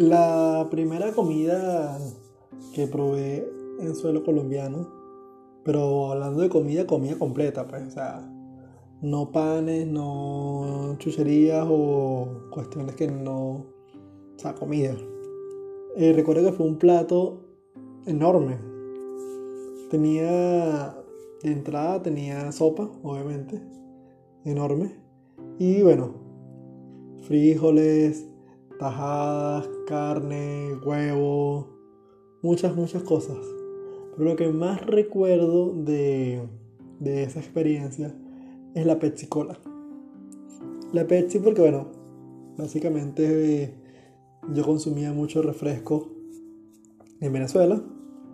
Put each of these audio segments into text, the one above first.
La primera comida que probé en suelo colombiano, pero hablando de comida, comida completa, pues, o sea, no panes, no chucherías o cuestiones que no, o sea, comida. Eh, recuerdo que fue un plato enorme. Tenía, de entrada tenía sopa, obviamente, enorme. Y bueno, frijoles, tajadas, carne, huevo, muchas, muchas cosas. Pero lo que más recuerdo de, de esa experiencia es la Pepsi Cola. La Pepsi porque, bueno, básicamente eh, yo consumía mucho refresco en Venezuela.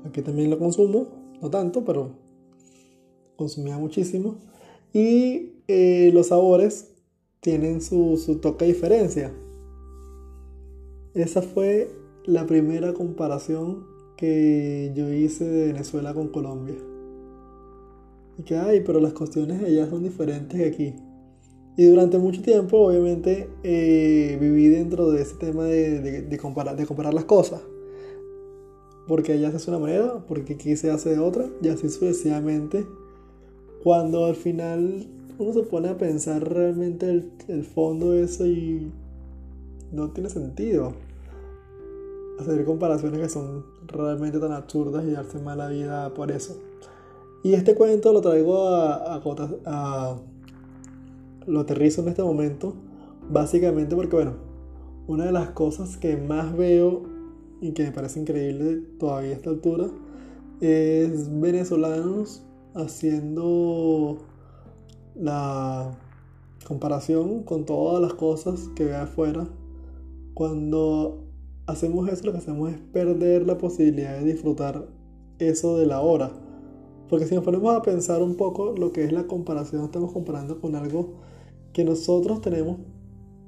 Aquí también lo consumo, no tanto, pero consumía muchísimo. Y eh, los sabores tienen su, su toque diferencia. Esa fue la primera comparación que yo hice de Venezuela con Colombia. Y que, ay, pero las cuestiones allá son diferentes que aquí. Y durante mucho tiempo, obviamente, eh, viví dentro de ese tema de, comparar, de comparar las cosas. Porque allá se hace una manera, porque aquí se hace de otra, y así sucesivamente. Cuando al final uno se pone a pensar realmente el, el fondo de eso y no tiene sentido hacer comparaciones que son realmente tan absurdas y darse mala vida por eso. Y este cuento lo traigo a, a, lo aterrizo en este momento, básicamente porque, bueno, una de las cosas que más veo y que me parece increíble todavía a esta altura es venezolanos haciendo la comparación con todas las cosas que ve afuera cuando hacemos eso, lo que hacemos es perder la posibilidad de disfrutar eso de la hora. Porque si nos ponemos a pensar un poco lo que es la comparación, estamos comparando con algo que nosotros tenemos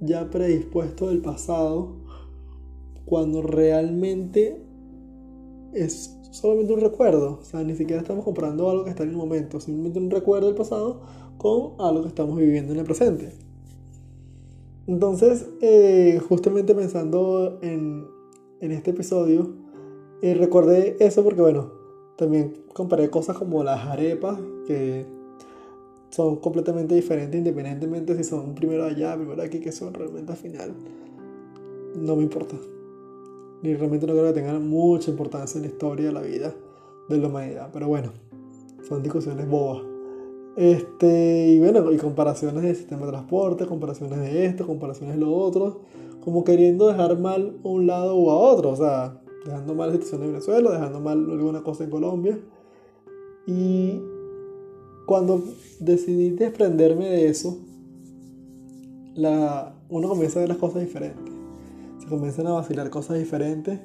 ya predispuesto del pasado, cuando realmente es solamente un recuerdo. O sea, ni siquiera estamos comparando algo que está en el momento, simplemente un recuerdo del pasado con algo que estamos viviendo en el presente. Entonces, eh, justamente pensando en, en este episodio, eh, recordé eso porque, bueno, también comparé cosas como las arepas, que son completamente diferentes independientemente si son primero allá, primero aquí, que son realmente al final. No me importa. Ni realmente no creo que tengan mucha importancia en la historia de la vida de la humanidad. Pero bueno, son discusiones bobas. Este, y bueno, y comparaciones del sistema de transporte, comparaciones de esto, comparaciones de lo otro, como queriendo dejar mal un lado u a otro, o sea, dejando mal la situación de Venezuela, dejando mal alguna cosa en Colombia. Y cuando decidí desprenderme de eso, la, uno comienza a ver las cosas diferentes. Se comienzan a vacilar cosas diferentes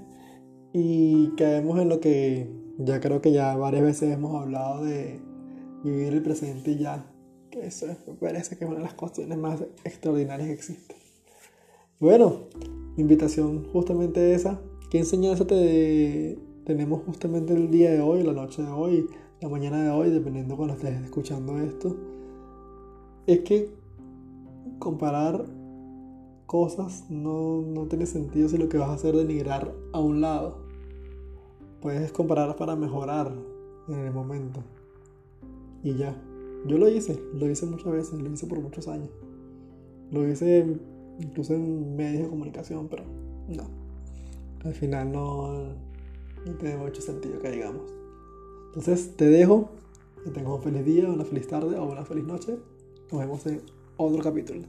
y caemos en lo que ya creo que ya varias veces hemos hablado de vivir el presente ya, que eso me parece que es una de las cuestiones más extraordinarias que existen. Bueno, invitación justamente esa. ¿Qué enseñanza te tenemos justamente el día de hoy, la noche de hoy, la mañana de hoy, dependiendo cuando estés escuchando esto? Es que comparar cosas no, no tiene sentido si lo que vas a hacer es denigrar a un lado. Puedes comparar para mejorar en el momento. Y ya. Yo lo hice, lo hice muchas veces, lo hice por muchos años. Lo hice incluso en medios de comunicación, pero no. Al final no, no tiene mucho sentido que digamos. Entonces te dejo. Que tengas un feliz día, una feliz tarde o una feliz noche. Nos vemos en otro capítulo.